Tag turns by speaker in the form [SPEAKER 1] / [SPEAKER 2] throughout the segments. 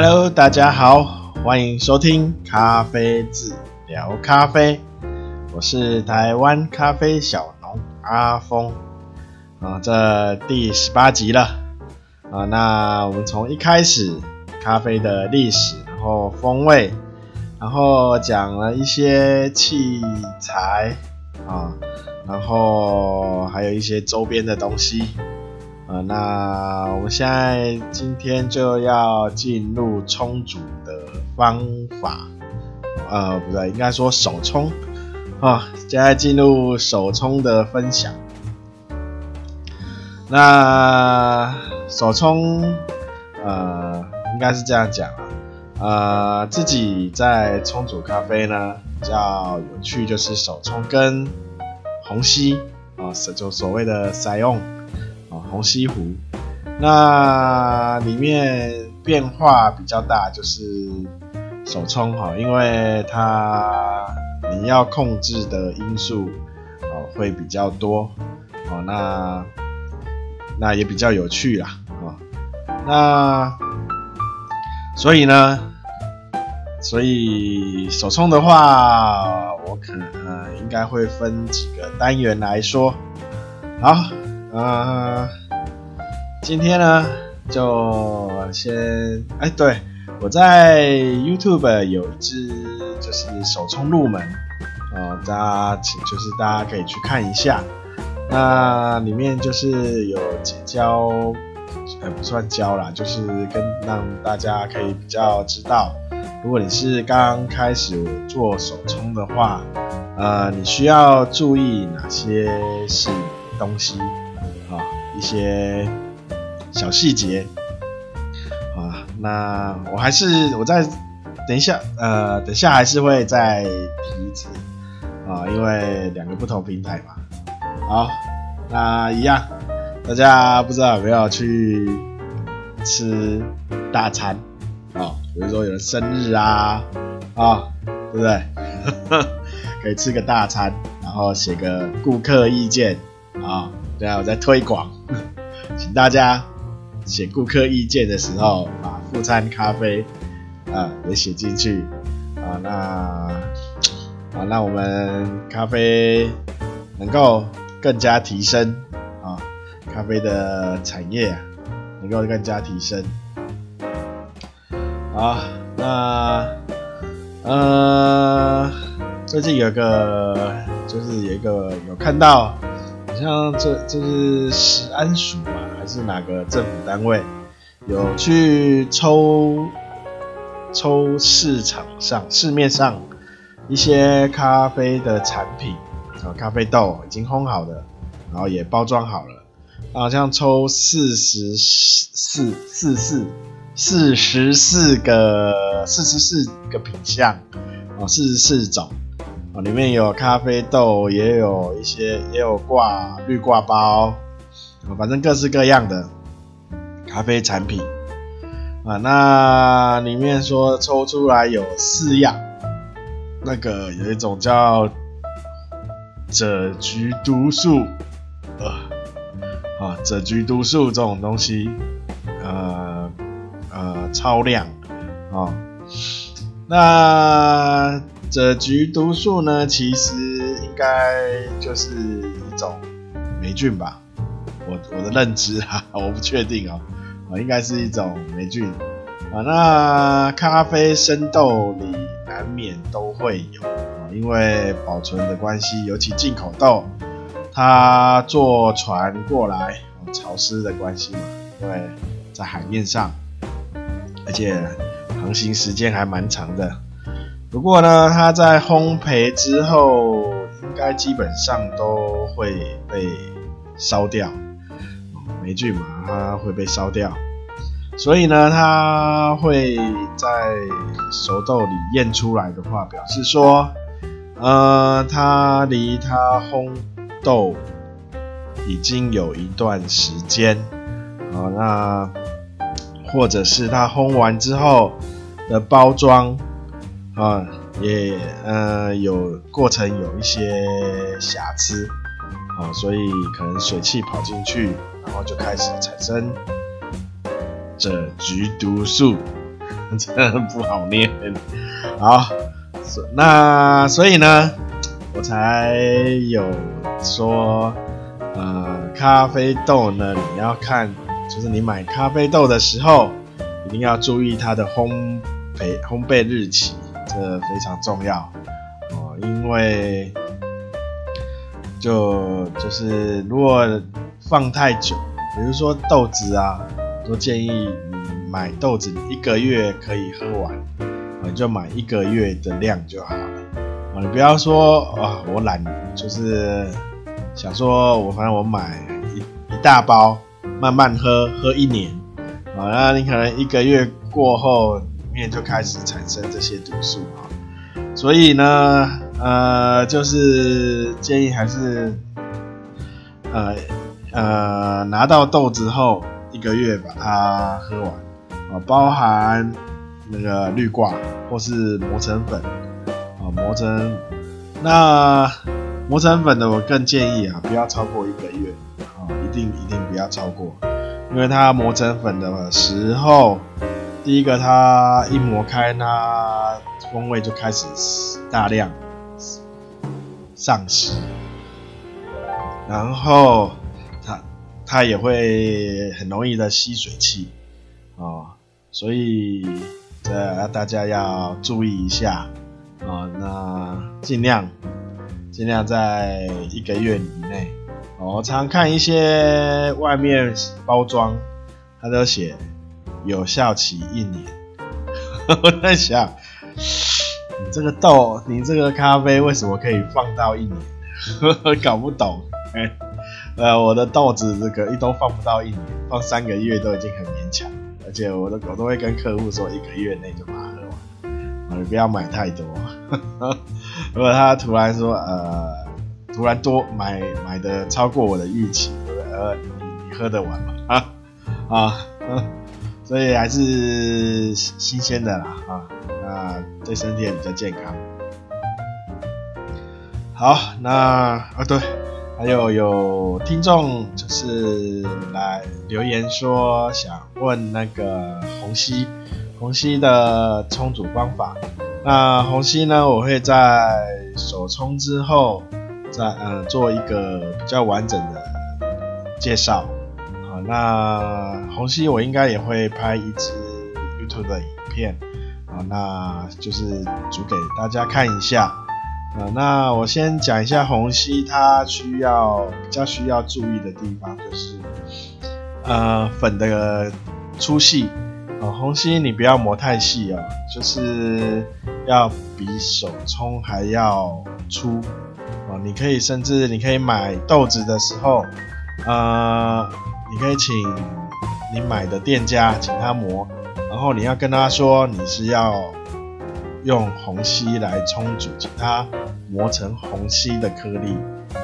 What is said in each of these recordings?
[SPEAKER 1] Hello，大家好，欢迎收听咖啡治聊咖啡，我是台湾咖啡小农阿峰啊，这第十八集了啊。那我们从一开始咖啡的历史，然后风味，然后讲了一些器材啊，然后还有一些周边的东西。啊，那我们现在今天就要进入冲煮的方法，呃，不对，应该说手冲啊，现在进入手冲的分享。那手冲，呃，应该是这样讲啊，呃，自己在冲煮咖啡呢，比较有趣就是手冲跟虹吸啊，就所谓的塞用。虹吸壶，那里面变化比较大，就是手冲哈，因为它你要控制的因素哦会比较多哦，那那也比较有趣啦啊，那所以呢，所以手冲的话，我可能应该会分几个单元来说，好。啊、今天呢，就先哎、对，我在 YouTube 有一支就是手冲入门，哦，大家请就是大家可以去看一下，那里面就是有教，呃，不算教啦，就是跟让大家可以比较知道，如果你是刚开始做手冲的话，呃，你需要注意哪些是东西。一些小细节啊，那我还是我再等一下，呃，等一下还是会再提一次啊，因为两个不同平台嘛。好，那一样，大家不知道有没有去吃大餐啊？比如说有人生日啊，啊，对不对？可以吃个大餐，然后写个顾客意见啊。对啊，我在推广，请大家写顾客意见的时候，把副餐咖啡啊也写进去啊，那啊让我们咖啡能够更加提升啊，咖啡的产业能够更加提升。好，那呃最近有个就是有一个有看到。好像这这是食安署吧，是哪个政府单位有去抽抽市场上市面上一些咖啡的产品啊，咖啡豆已经烘好的，然后也包装好了，好像抽四十四四四四十四个四十四个品项啊，四十四种。里面有咖啡豆，也有一些，也有挂绿挂包，反正各式各样的咖啡产品啊。那里面说抽出来有四样，那个有一种叫赭菊毒素，呃，啊，赭菊毒素这种东西，呃呃，超量啊，那。赭菊毒素呢，其实应该就是一种霉菌吧，我我的认知啊，我不确定哦，啊，应该是一种霉菌啊。那咖啡生豆里难免都会有啊，因为保存的关系，尤其进口豆，它坐船过来，潮湿的关系嘛，因为在海面上，而且航行时间还蛮长的。不过呢，它在烘焙之后，应该基本上都会被烧掉，霉菌嘛，它会被烧掉，所以呢，它会在熟豆里验出来的话，表示说，呃，它离它烘豆已经有一段时间，啊，那或者是它烘完之后的包装。啊，也呃有过程有一些瑕疵，啊，所以可能水汽跑进去，然后就开始产生这菊毒素，真的不好念。好，那所以呢，我才有说，呃，咖啡豆呢，你要看，就是你买咖啡豆的时候，一定要注意它的烘焙烘焙日期，这非常重要哦，因为就就是如果放太久，比如说豆子啊，都建议你买豆子，你一个月可以喝完，你就买一个月的量就好了啊。你不要说啊，我懒，就是想说我反正我买一一大包，慢慢喝，喝一年啊，那你可能一个月过后，里面就开始产生这些毒素啊。所以呢，呃，就是建议还是，呃。呃，拿到豆子后一个月把它喝完，啊，包含那个滤挂或是磨成粉，啊，磨成那磨成粉的我更建议啊，不要超过一个月，啊，一定一定不要超过，因为它磨成粉的时候，第一个它一磨开，它风味就开始大量丧失，然后。它也会很容易的吸水汽，哦，所以这大家要注意一下，哦，那尽量尽量在一个月以内，哦，我常看一些外面包装，它都写有效期一年，我在想，你这个豆，你这个咖啡为什么可以放到一年？搞不懂，欸呃，我的豆子这个一都放不到一年，放三个月都已经很勉强，而且我的狗都会跟客户说一个月内就把它喝完，你不要买太多。如果他突然说呃，突然多买买的超过我的预期，呃，你你喝得完吗？啊 啊，所以还是新鲜的啦啊，那对身体也比较健康。好，那啊对。还有有听众就是来留言说想问那个虹吸虹吸的冲煮方法。那虹吸呢，我会在手冲之后再呃做一个比较完整的介绍。好，那虹吸我应该也会拍一支 YouTube 的影片，好，那就是煮给大家看一下。啊，那我先讲一下虹吸，它需要比较需要注意的地方就是，呃，粉的粗细，啊，虹吸你不要磨太细哦，就是要比手冲还要粗，哦，你可以甚至你可以买豆子的时候，呃，你可以请你买的店家请他磨，然后你要跟他说你是要。用虹吸来冲煮，请它磨成虹吸的颗粒，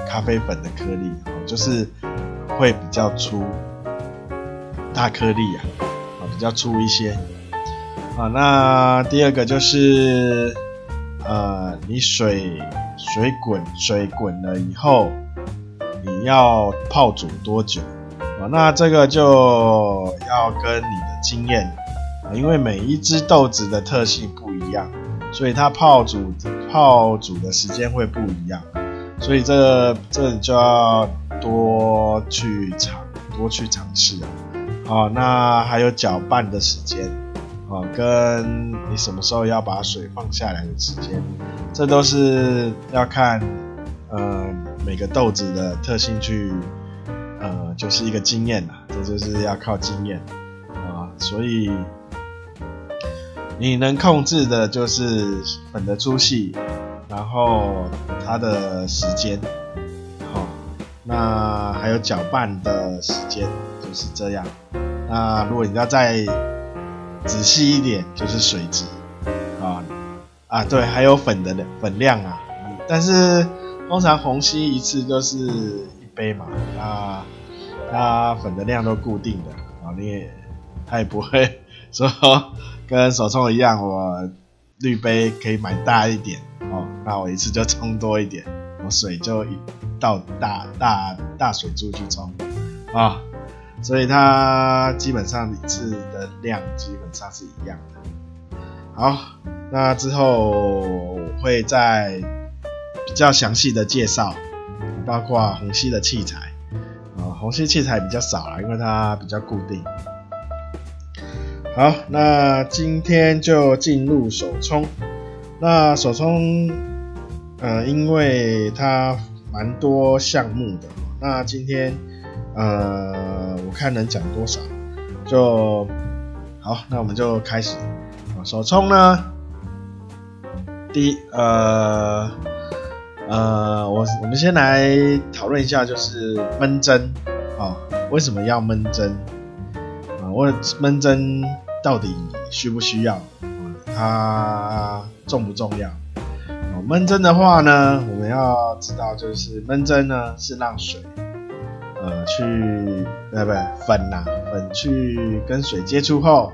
[SPEAKER 1] 咖啡粉的颗粒，就是会比较粗，大颗粒啊，啊比较粗一些。啊，那第二个就是，呃，你水水滚水滚了以后，你要泡煮多久？啊，那这个就要跟你的经验，啊，因为每一只豆子的特性不一样。所以它泡煮泡煮的时间会不一样，所以这这就要多去尝多去尝试啊。好，那还有搅拌的时间啊，跟你什么时候要把水放下来的时间，这都是要看呃每个豆子的特性去呃就是一个经验啦，这就是要靠经验啊，所以。你能控制的就是粉的粗细，然后它的时间，好，那还有搅拌的时间，就是这样。那如果你要再仔细一点，就是水质，啊啊对，还有粉的粉量啊。但是通常虹吸一次就是一杯嘛，那它粉的量都固定的啊，你也它也不会说。跟手冲一样，我滤杯可以买大一点哦，那我一次就冲多一点，我水就一倒大大大水柱去冲啊、所以它基本上一次的量基本上是一样的好，那之后我会再比较详细的介绍，包括虹吸的器材啊，虹吸器材比较少啦，因为它比较固定。好，那今天就进入手冲。那手冲，呃，因为它蛮多项目的，那今天，呃，我看能讲多少，就好，那我们就开始。手冲呢，第一，呃，呃，我我们先来讨论一下，就是闷蒸啊，为什么要闷蒸啊？我闷蒸。到底需不需要？它重不重要？闷蒸的话呢，我们要知道，就是闷蒸呢是让水，呃，去，对不？粉呐、粉去跟水接触后，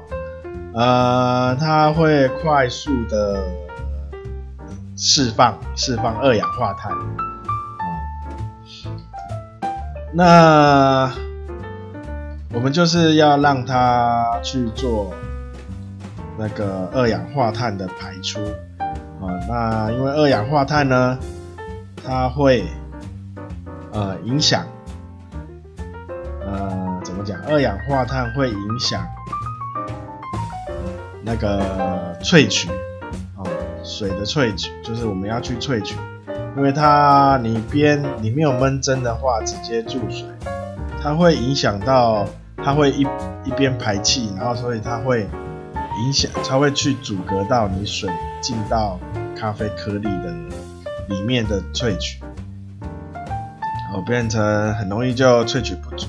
[SPEAKER 1] 呃，它会快速的释放释放二氧化碳。那我们就是要让它去做那个二氧化碳的排出啊，那因为二氧化碳呢，它会呃影响呃怎么讲？二氧化碳会影响那个萃取啊，水的萃取就是我们要去萃取，因为它你边你没有闷蒸的话，直接注水，它会影响到。它会一一边排气，然后所以它会影响，它会去阻隔到你水进到咖啡颗粒的里面的萃取，哦，变成很容易就萃取不足，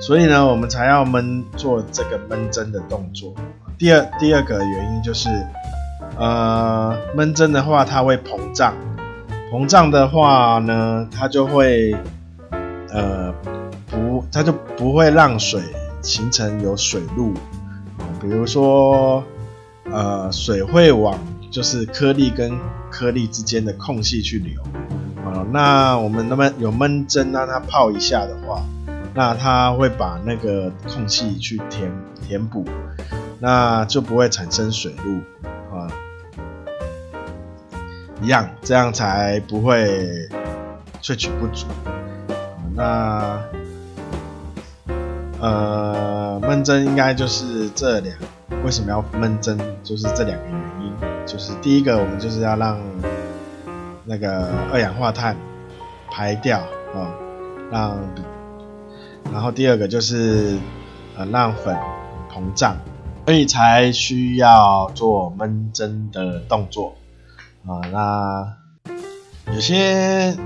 [SPEAKER 1] 所以呢，我们才要闷做这个闷蒸的动作。第二第二个原因就是，呃，闷蒸的话它会膨胀，膨胀的话呢，它就会呃。它就不会让水形成有水路，比如说，呃，水会往就是颗粒跟颗粒之间的空隙去流，啊，那我们那么有闷蒸让它泡一下的话，那它会把那个空隙去填填补，那就不会产生水路，啊，一样，这样才不会萃取不足，那。呃，闷蒸应该就是这两，为什么要闷蒸？就是这两个原因，就是第一个，我们就是要让那个二氧化碳排掉啊、让，然后第二个就是呃让粉膨胀，所以才需要做闷蒸的动作啊、那有些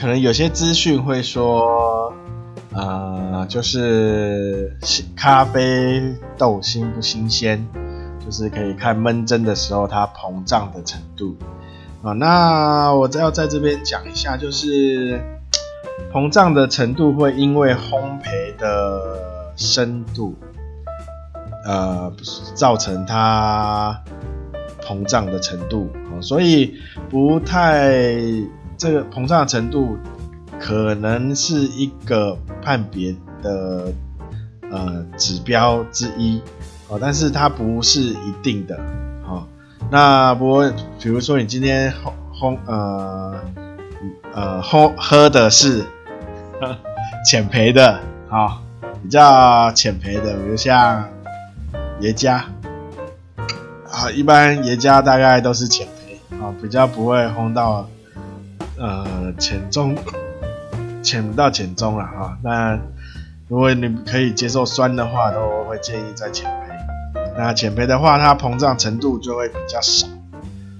[SPEAKER 1] 可能有些资讯会说。呃，就是咖啡豆新不新鲜，就是可以看闷蒸的时候它膨胀的程度啊。那我要在这边讲一下，就是膨胀的程度会因为烘焙的深度，呃，造成它膨胀的程度啊。所以不太这个膨胀的程度。可能是一个判别的呃指标之一哦，但是它不是一定的哦。那不过，比如说你今天烘烘呃呃烘喝的是 浅焙的啊、比较浅焙的，比如像耶加啊，一般爷家大概都是浅焙啊，比较不会烘到呃浅中。浅不到浅中了哈，那如果你可以接受酸的话，都会建议在浅焙。那浅焙的话，它膨胀程度就会比较少，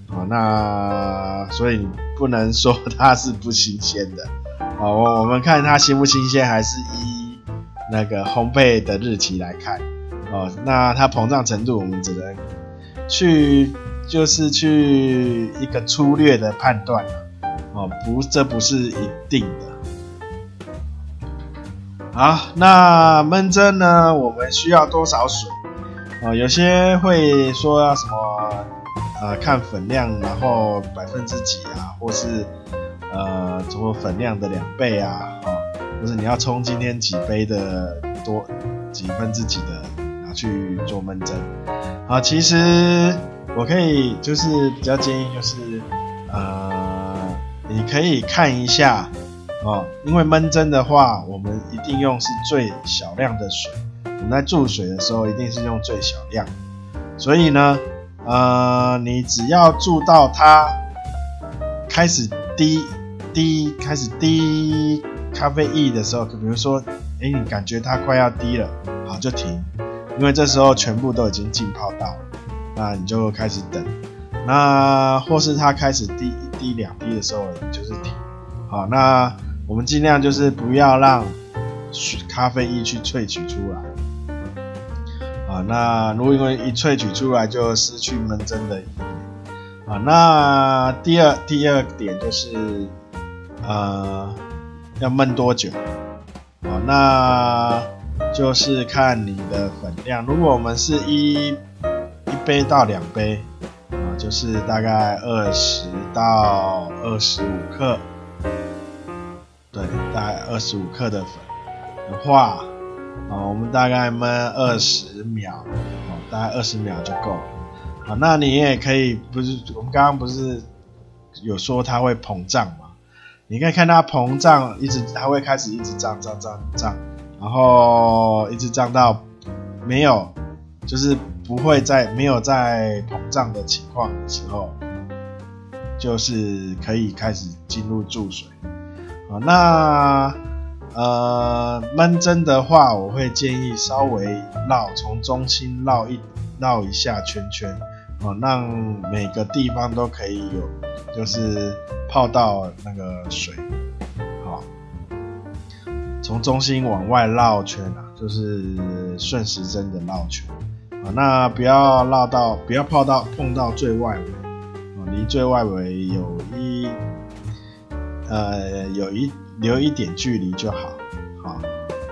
[SPEAKER 1] 啊，那所以不能说它是不新鲜的，啊，我我们看它新不新鲜，还是依那个烘焙的日期来看，哦，那它膨胀程度我们只能去就是去一个粗略的判断，哦，不，这不是一定的。好，那闷蒸呢？我们需要多少水？啊、有些会说要什么？呃，看粉量，然后百分之几啊，或是呃，什么粉量的两倍啊，啊、呃，或是你要冲今天几杯的多几分之几的拿去做闷蒸。啊、其实我可以就是比较建议就是，呃，你可以看一下哦，因为闷蒸的话，我们一定用是最小量的水，我们在注水的时候一定是用最小量，所以呢，呃，你只要注到它开始滴滴开始滴咖啡液的时候，比如说，哎，你感觉它快要滴了，好就停，因为这时候全部都已经浸泡到了，那你就开始等，那或是它开始滴一滴两滴的时候，你就是停，好，那我们尽量就是不要让咖啡液去萃取出来，啊，那如果因为一萃取出来就失去闷蒸的意义，啊，那第二第二点就是，呃。要焖多久？啊，那就是看你的粉量。如果我们是一一杯到两杯，啊，就是大概二十到二十五克，对，大概二十五克的粉的话，啊，我们大概焖二十秒，哦，大概二十秒就够了。好，那你也可以，不是我们刚刚不是有说它会膨胀吗？你可以看它膨胀，一直它会开始一直胀胀胀胀，然后一直胀到没有，就是不会在没有在膨胀的情况的时候，就是可以开始进入注水。好，那呃闷蒸的话，我会建议稍微绕从中心绕一绕一下圈圈，好，让每个地方都可以有，就是。泡到那个水，好，从中心往外绕圈啊，就是顺时针的绕圈啊。那不要绕到，不要泡到碰到最外围啊，离最外围有一呃有一留一点距离就好。好，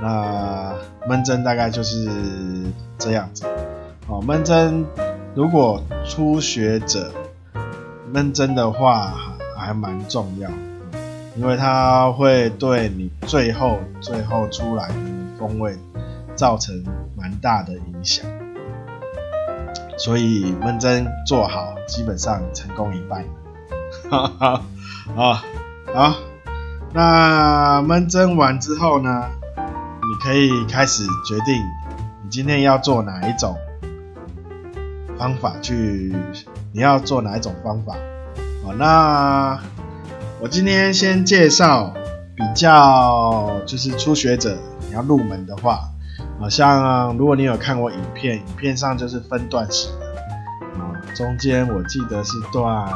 [SPEAKER 1] 那闷蒸大概就是这样子。好，闷蒸如果初学者闷蒸的话。还蛮重要，因为它会对你最后最后出来的风味造成蛮大的影响，所以闷蒸做好，基本上成功一半。哈哈，好，好，那闷蒸完之后呢，你可以开始决定你今天要做哪一种方法去，你要做哪一种方法。好，那我今天先介绍比较，就是初学者你要入门的话，好像如果你有看过影片，影片上就是分段式的，啊，中间我记得是段，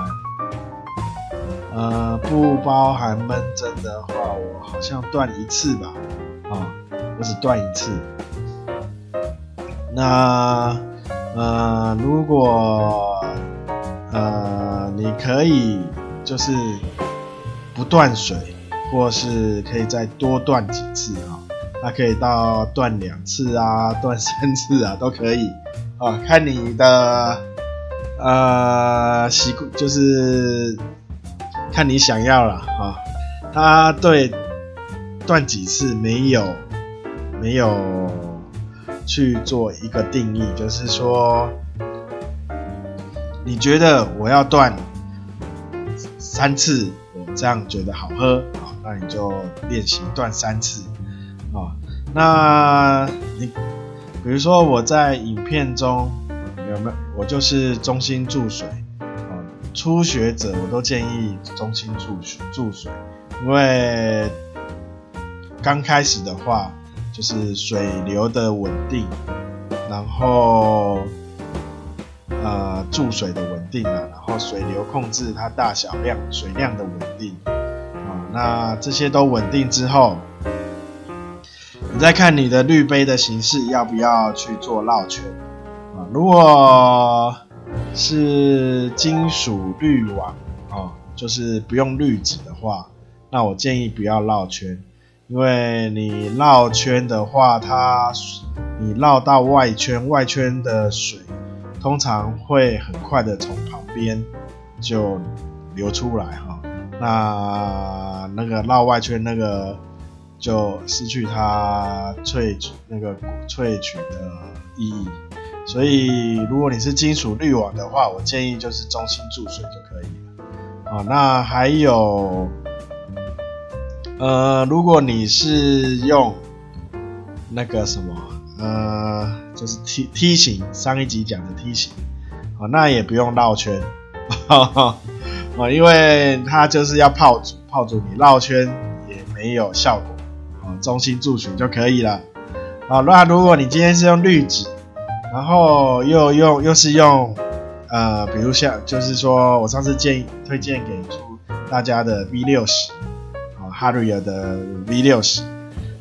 [SPEAKER 1] 呃，不包含闷蒸的话，我好像断一次吧，啊，我只断一次。那，呃，如果，呃。你可以就是不断水，或是可以再多断几次啊，那可以到断两次啊，断三次啊，都可以啊，看你的呃习惯，就是看你想要了啊。他对断几次没有没有去做一个定义，就是说。你觉得我要断三次，我这样觉得好喝，好，那你就练习断三次，啊，那你比如说我在影片中有没有？我就是中心注水，初学者我都建议中心注水注水，因为刚开始的话就是水流的稳定，然后。呃，注水的稳定啊，然后水流控制它大小量水量的稳定啊，那这些都稳定之后，你再看你的滤杯的形式要不要去做绕圈啊？如果是金属滤网啊，就是不用滤纸的话，那我建议不要绕圈，因为你绕圈的话，它你绕到外圈，外圈的水。通常会很快的从旁边就流出来哈，那那个绕外圈那个就失去它萃取那个萃取的意义，所以如果你是金属滤网的话，我建议就是中心注水就可以了。啊，那还有，呃，如果你是用那个什么，呃，就是梯梯形，上一集讲的梯形，啊，那也不用绕圈，啊，因为它就是要泡煮，泡煮你绕圈也没有效果，啊，中心注水就可以了。啊，那如果你今天是用滤纸。然后又用又是用，呃，比如像就是说我上次建议推荐给出大家的 V 六十，啊，Harrier 的 V 六十，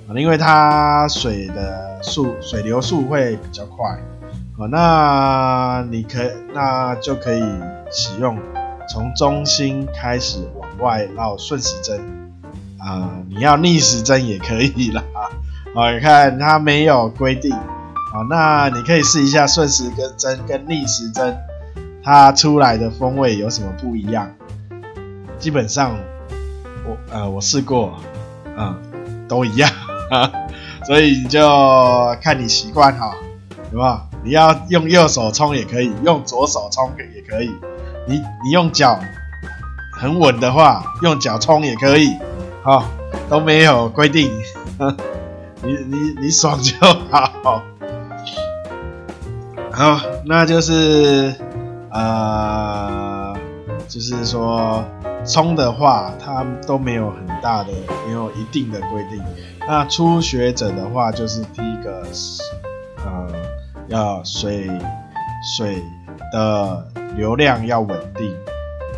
[SPEAKER 1] 啊，因为它水的速水流速会比较快，啊，那你可那就可以使用从中心开始往外绕顺时针，啊，你要逆时针也可以啦，啊，你看它没有规定。好，那你可以试一下顺时针跟逆时针，它出来的风味有什么不一样？基本上我呃我试过，嗯，都一样，所以你就看你习惯哈，有没有？你要用右手冲也可以，用左手冲也可以。你你用脚很稳的话，用脚冲也可以，好，都没有规定，你你你爽就好。好，那就是，呃，就是说冲的话，它都没有很大的，没有一定的规定。那初学者的话，就是第一个是，呃，要水水的流量要稳定，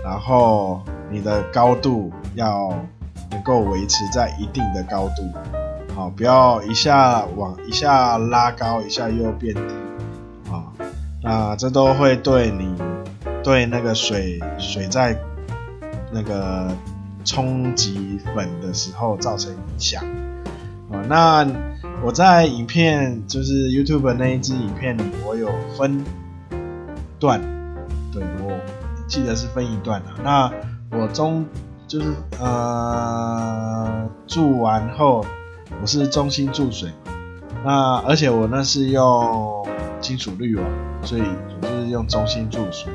[SPEAKER 1] 然后你的高度要能够维持在一定的高度，好，不要一下往一下拉高，一下又变低。啊，这都会对你对那个水水在那个冲击粉的时候造成影响啊。那我在影片就是 YouTube 那一支影片里，我有分段，对，我记得是分一段的。那我中就是呃注完后，我是中心注水，那而且我那是用金属滤网。所以我就是用中心注水。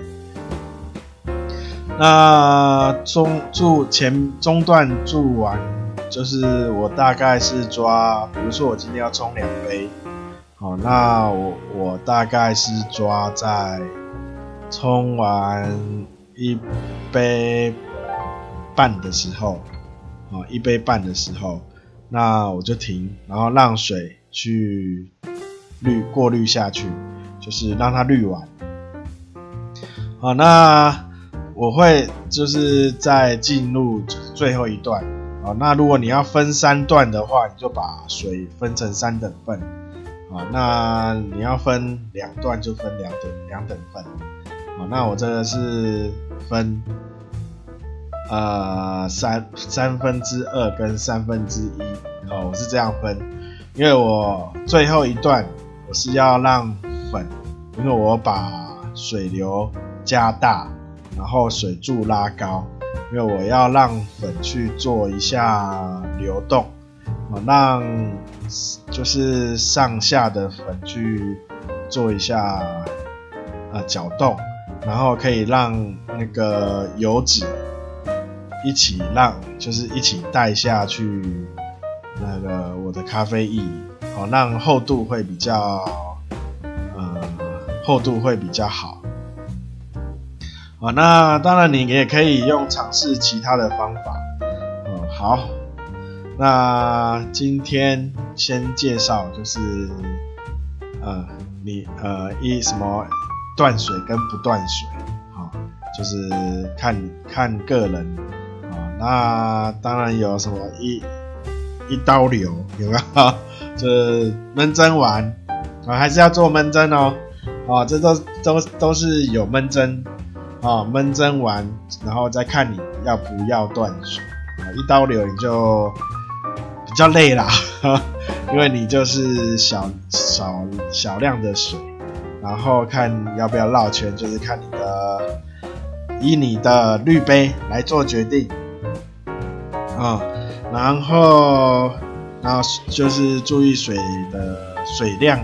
[SPEAKER 1] 那中注前中段注完，就是我大概是抓，比如说我今天要冲两杯，好，那我我大概是抓在冲完一杯半的时候，啊，一杯半的时候，那我就停，然后让水去滤过滤下去。就是让它滤完，好，那我会就是在进入最后一段，好，那如果你要分三段的话，你就把水分成三等份，好，那你要分两段就分两等两等份，好，那我这个是分呃三三分之二跟三分之一，哦，我是这样分，因为我最后一段是要让。粉，因为我把水流加大，然后水柱拉高，因为我要让粉去做一下流动，啊，让就是上下的粉去做一下啊搅动，然后可以让那个油脂一起让就是一起带下去那个我的咖啡液，好，让厚度会比较。呃厚度会比较好，啊，那当然你也可以用尝试其他的方法，嗯，好，那今天先介绍就是，呃，你呃一什么断水跟不断水，好，就是看看个人，啊，那当然有什么一一刀流有没有？就是闷蒸完，啊，还是要做闷蒸哦。啊，这都都都是有闷蒸，啊，闷蒸完，然后再看你要不要断水，啊，一刀流你就比较累啦，因为你就是小少小量的水，然后看要不要绕圈，就是看你的以你的滤杯来做决定，啊，然后然后就是注意水的水量。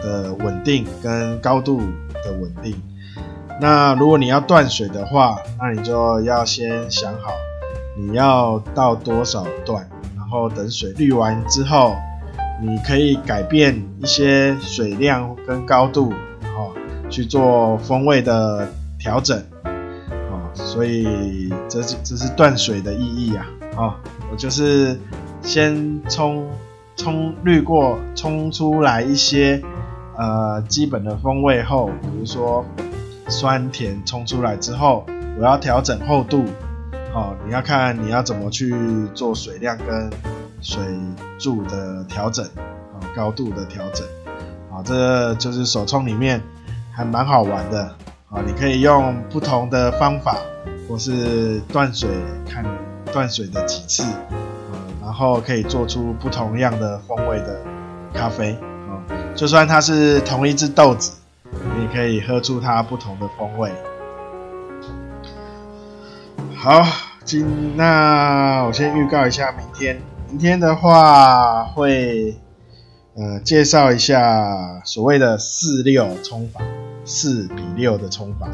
[SPEAKER 1] 的稳定跟高度的稳定。那如果你要断水的话，那你就要先想好你要倒多少段，然后等水滤完之后，你可以改变一些水量跟高度，哦，去做风味的调整，哦，所以这是这是断水的意义啊，哦，我就是先冲冲滤过冲出来一些呃基本的风味后，比如说。酸甜冲出来之后，我要调整厚度，哦，你要看你要怎么去做水量跟水柱的调整，哦，高度的调整，啊，这就是手冲里面还蛮好玩的，啊，你可以用不同的方法，或是断水看断水的几次，啊，然后可以做出不同样的风味的咖啡，啊，就算它是同一只豆子。你可以喝出它不同的风味。好，今那我先预告一下明天。明天的话会呃介绍一下所谓的四六冲法，四比六的冲法。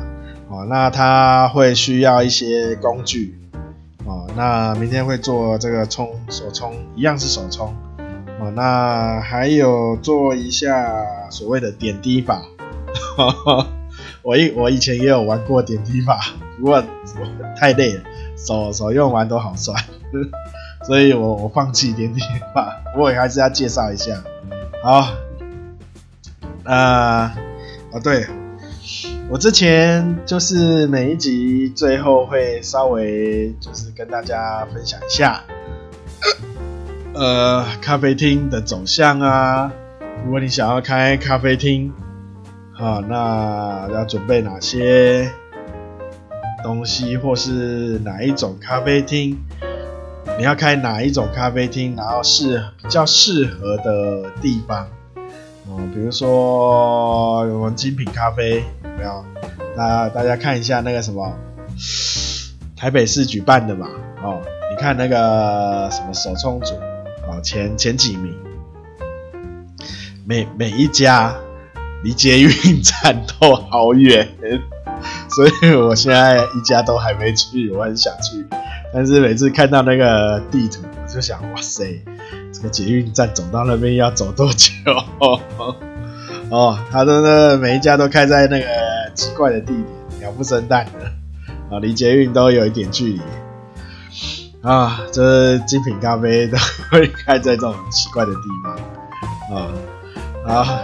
[SPEAKER 1] 哦，那它会需要一些工具。哦，那明天会做这个冲手冲，一样是手冲。哦，那还有做一下所谓的点滴法。我以我以前也有玩过点滴法，不过我太累了，手手用完都好酸，所以我我放弃点滴法。不过还是要介绍一下。好，呃，哦对，我之前就是每一集最后会稍微就是跟大家分享一下，呃，咖啡厅的走向啊。如果你想要开咖啡厅。好，那要准备哪些东西，或是哪一种咖啡厅？你要开哪一种咖啡厅？然后是比较适合的地方哦，比如说我们精品咖啡有没有？大家大家看一下那个什么台北市举办的嘛？哦，你看那个什么手冲组哦，前前几名，每每一家。离捷运站都好远，所以我现在一家都还没去，我很想去。但是每次看到那个地图，我就想，哇塞，这个捷运站走到那边要走多久？哦，他的那每一家都开在那个奇怪的地点，鸟不生蛋的，啊，离捷运都有一点距离。啊，这精品咖啡都会开在这种奇怪的地方。啊，好。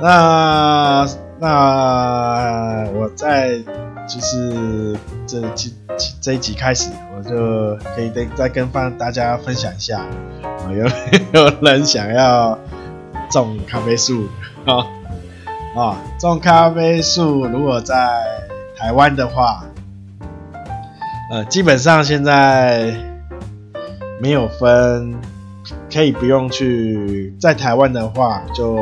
[SPEAKER 1] 那那我在就是这集这一集开始，我就可以再再跟放大家分享一下，啊，有 有人想要种咖啡树啊啊，种咖啡树如果在台湾的话，呃，基本上现在没有分，可以不用去，在台湾的话就。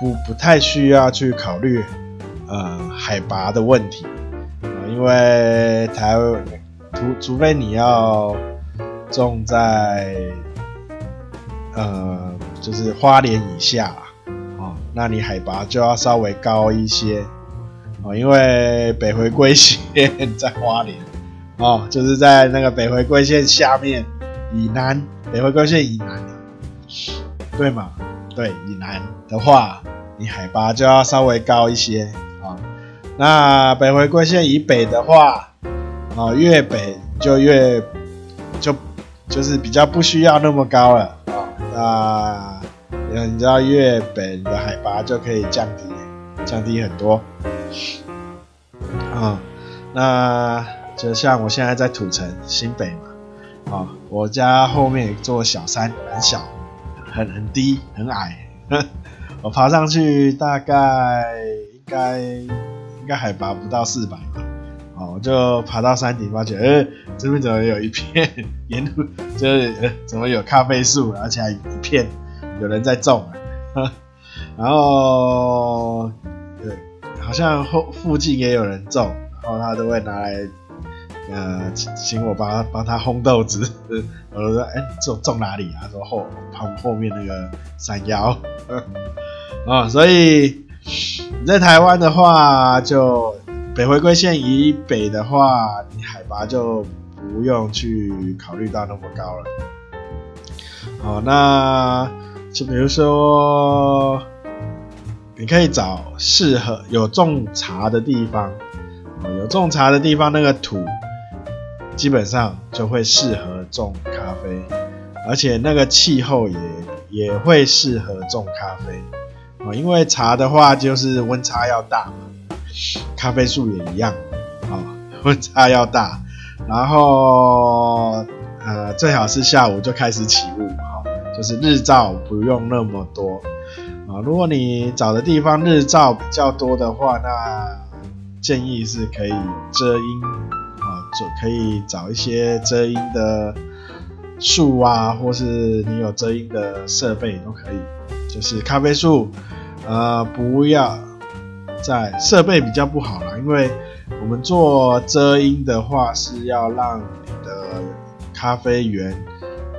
[SPEAKER 1] 不不太需要去考虑呃海拔的问题，呃，因为台除除非你要种在呃就是花莲以下，哦，那你海拔就要稍微高一些哦，因为北回归线在花莲哦，就是在那个北回归线下面以南，北回归线以南，对吗？对，以南的话，你海拔就要稍微高一些啊。那北回归线以北的话，哦，越北就越就就是比较不需要那么高了啊。那你知道越北的海拔就可以降低，降低很多。啊，那就像我现在在土城新北嘛，啊，我家后面有座小山，很小。很很低，很矮，我爬上去大概应该应该海拔不到四百吧，哦，我就爬到山顶，发觉，呃，这边怎么有一片 沿路就是呃，怎么有咖啡树，而且还一片有人在种，然后对，好像后附近也有人种，然后他都会拿来。呃，请我帮他帮他烘豆子，我就说，哎、种种哪里啊？说后旁后面那个山腰，哦，所以你在台湾的话，就北回归线以北的话，你海拔就不用去考虑到那么高了。好，那就比如说，你可以找适合有种茶的地方，有种茶的地方，那个土基本上就会适合种咖啡，而且那个气候也也会适合种咖啡。啊，因为茶的话就是温差要大，咖啡树也一样，啊，温差要大，然后呃，最好是下午就开始起雾。就是日照不用那么多啊，如果你找的地方日照比较多的话，那建议是可以遮阴啊，就可以找一些遮阴的树啊，或是你有遮阴的设备都可以。就是咖啡树，呃，不要在设备比较不好啦，因为我们做遮阴的话是要让你的咖啡园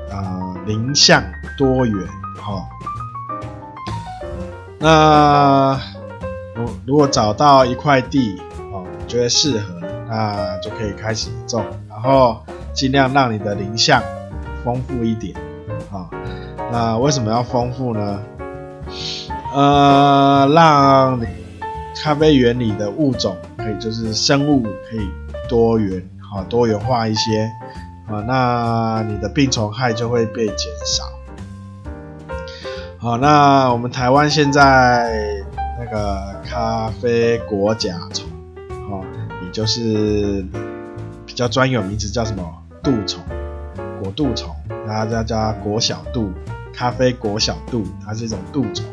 [SPEAKER 1] 啊林相。多元，好、哦。那如如果找到一块地，哦，觉得适合，那就可以开始种，然后尽量让你的林相丰富一点，啊、那为什么要丰富呢？呃，让咖啡园里的物种可以，就是生物可以多元，好、多元化一些，啊、那你的病虫害就会被减少。好，那我们台湾现在那个咖啡果甲虫，哦，也就是比较专有名词叫什么杜虫，果杜虫，那它叫果小杜，咖啡果小杜，它是一种杜虫。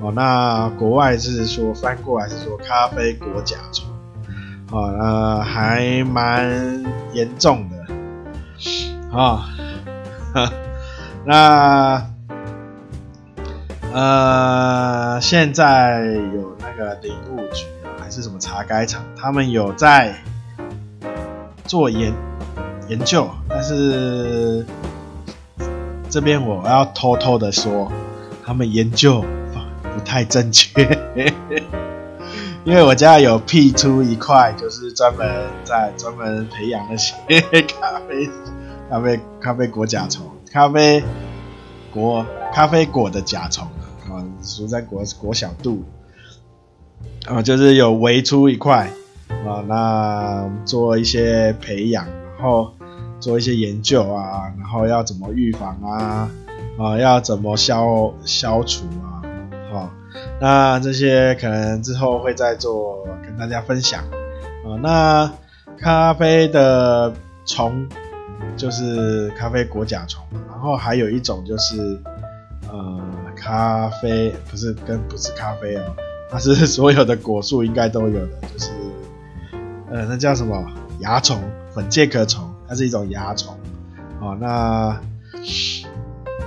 [SPEAKER 1] 哦，那国外是说翻过来是说咖啡果甲虫，哦，那还蛮严重的，啊，那。呃，现在有那个林务局还是什么茶改厂，他们有在做研研究，但是这边我要偷偷的说，他们研究不太正确，因为我家有辟出一块，就是专门在专门培养那些咖啡咖啡咖啡果甲虫，咖啡果咖啡果的甲虫。啊，蔬菜果果小度，啊，就是有围出一块啊，那做一些培养，然后做一些研究啊，然后要怎么预防啊，啊，要怎么消消除啊，好，那这些可能之后会再做跟大家分享啊。那咖啡的虫就是咖啡果甲虫，然后还有一种就是。咖啡不是跟不是咖啡哦，它是所有的果树应该都有的，就是呃那叫什么蚜虫粉介壳虫，它是一种蚜虫哦。那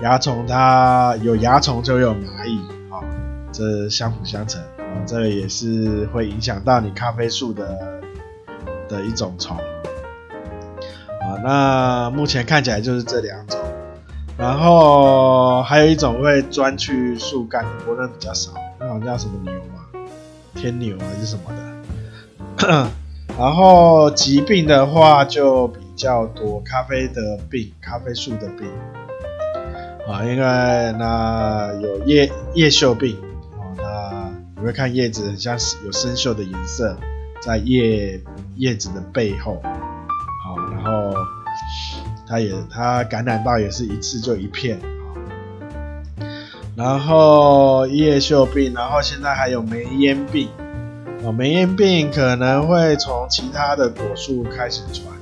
[SPEAKER 1] 蚜虫它有蚜虫就有蚂蚁哦，这相辅相成哦，这也是会影响到你咖啡树的的一种虫啊。那目前看起来就是这两种。然后还有一种会钻去树干的，不过那比较少，那好像叫什么牛嘛，天牛还是什么的。然后疾病的话就比较多，咖啡的病，咖啡树的病啊，因为那有叶叶锈病啊，那你会看叶子很像有生锈的颜色在叶叶子的背后，好，然后。它也，它感染到也是一次就一片，然后叶锈病，然后现在还有霉烟病，哦，霉烟病可能会从其他的果树开始传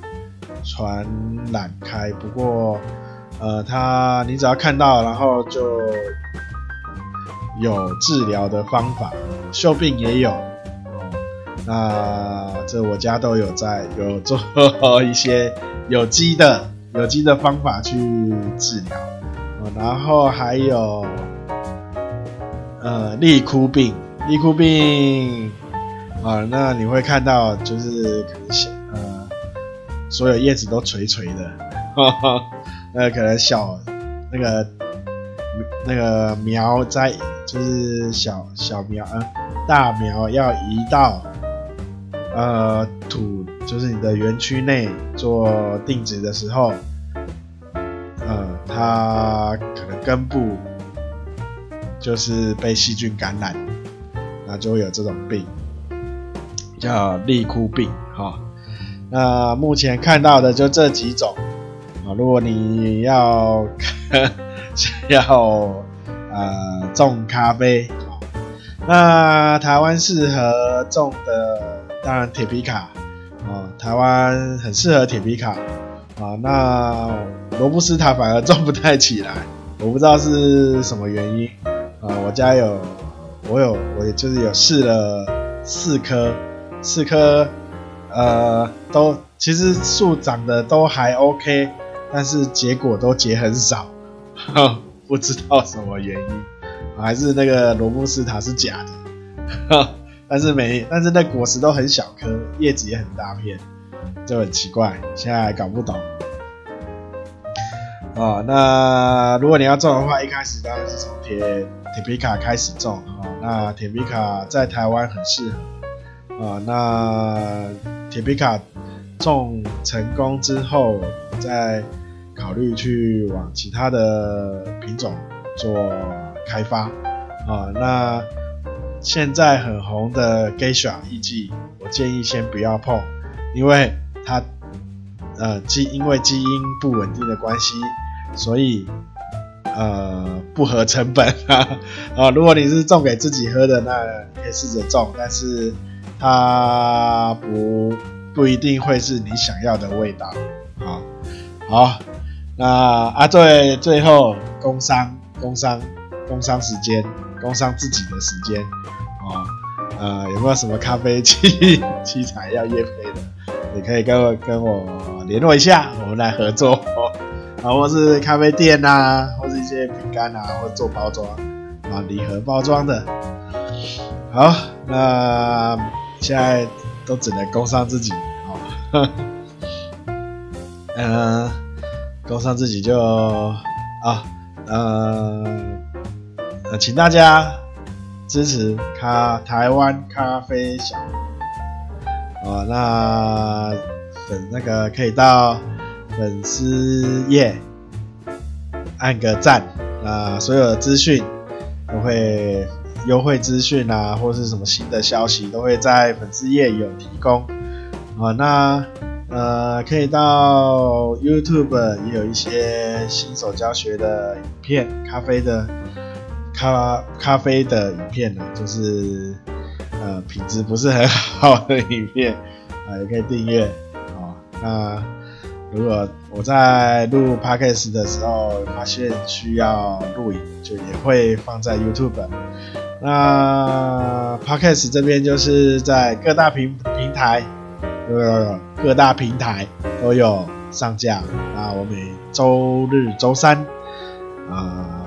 [SPEAKER 1] 传染开，不过，呃，它你只要看到，然后就有治疗的方法，锈病也有，那这我家都有在有做 一些有机的。有机的方法去治疗，然后还有呃立枯病，立枯病啊，那你会看到就是可能小呃所有叶子都垂垂的，呵呵，那可能小那个那个苗在就是小小苗，呃，大苗要移到呃土，就是你的园区内做定植的时候，呃，它可能根部就是被细菌感染，那就会有这种病，叫立枯病，哈、那目前看到的就这几种。啊，如果你要想要呃种咖啡，那台湾适合种的当然铁皮卡啊，台湾很适合铁皮卡啊，那罗布斯塔反而种不太起来，我不知道是什么原因啊，我家有我有我也就是有试了四棵四棵。呃，都其实树长得都还 OK，但是结果都结很少，不知道什么原因，还是那个罗布斯塔是假的，呵，但是没，但是那果实都很小颗，叶子也很大片，就很奇怪，现在还搞不懂。哦，那如果你要种的话，一开始当然是从铁铁皮卡开始种啊，那铁皮卡在台湾很适合啊，那。铁皮卡种成功之后，再考虑去往其他的品种做开发啊。那现在很红的 Geisha 艺伎，我建议先不要碰，因为它呃基因为基因不稳定的关系，所以呃不合成本啊。啊，如果你是种给自己喝的，那可以试着种，但是。它不不一定会是你想要的味道，好，好，那啊，最最后工商工商工商时间，工商自己的时间，哦，呃，有没有什么咖啡器 器材要业配的？你可以跟我跟我联络一下，我们来合作，啊，或是咖啡店啊，或是一些饼干啊，或做包装啊，礼盒包装的，好，那。现在都只能工商自己，哦，嗯，工商自己就啊，嗯，请大家支持咖台湾咖啡小，哦，那粉那个可以到粉丝页按个赞，那所有的资讯都会。优惠资讯啊，或是什么新的消息，都会在粉丝页有提供啊。那呃，可以到 YouTube 也有一些新手教学的影片，咖啡的咖咖啡的影片呢，就是呃品质不是很好的影片 啊，也可以订阅啊。那如果我在录 Podcast 的时候发现需要录影，就也会放在 YouTube。那 Podcast 这边就是在各大平平台，呃，各大平台都有上架。那我每周日、周三，啊、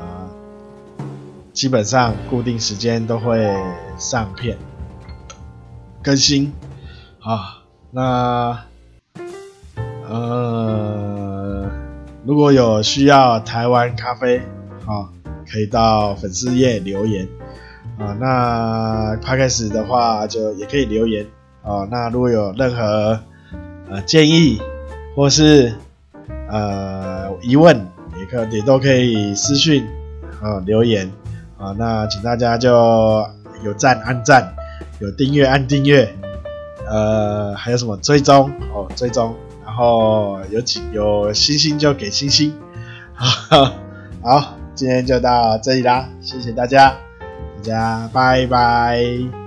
[SPEAKER 1] 基本上固定时间都会上片更新。啊，那呃，如果有需要台湾咖啡，啊，可以到粉丝页留言。啊，那 Podcast 的话就也可以留言啊。那如果有任何呃建议或是呃疑问，也可也都可以私讯啊留言啊。那请大家就有赞按赞，有订阅按订阅，呃，还有什么追踪哦追踪，然后有几有星星就给星星。好，好，今天就到这里啦，谢谢大家。大家拜拜。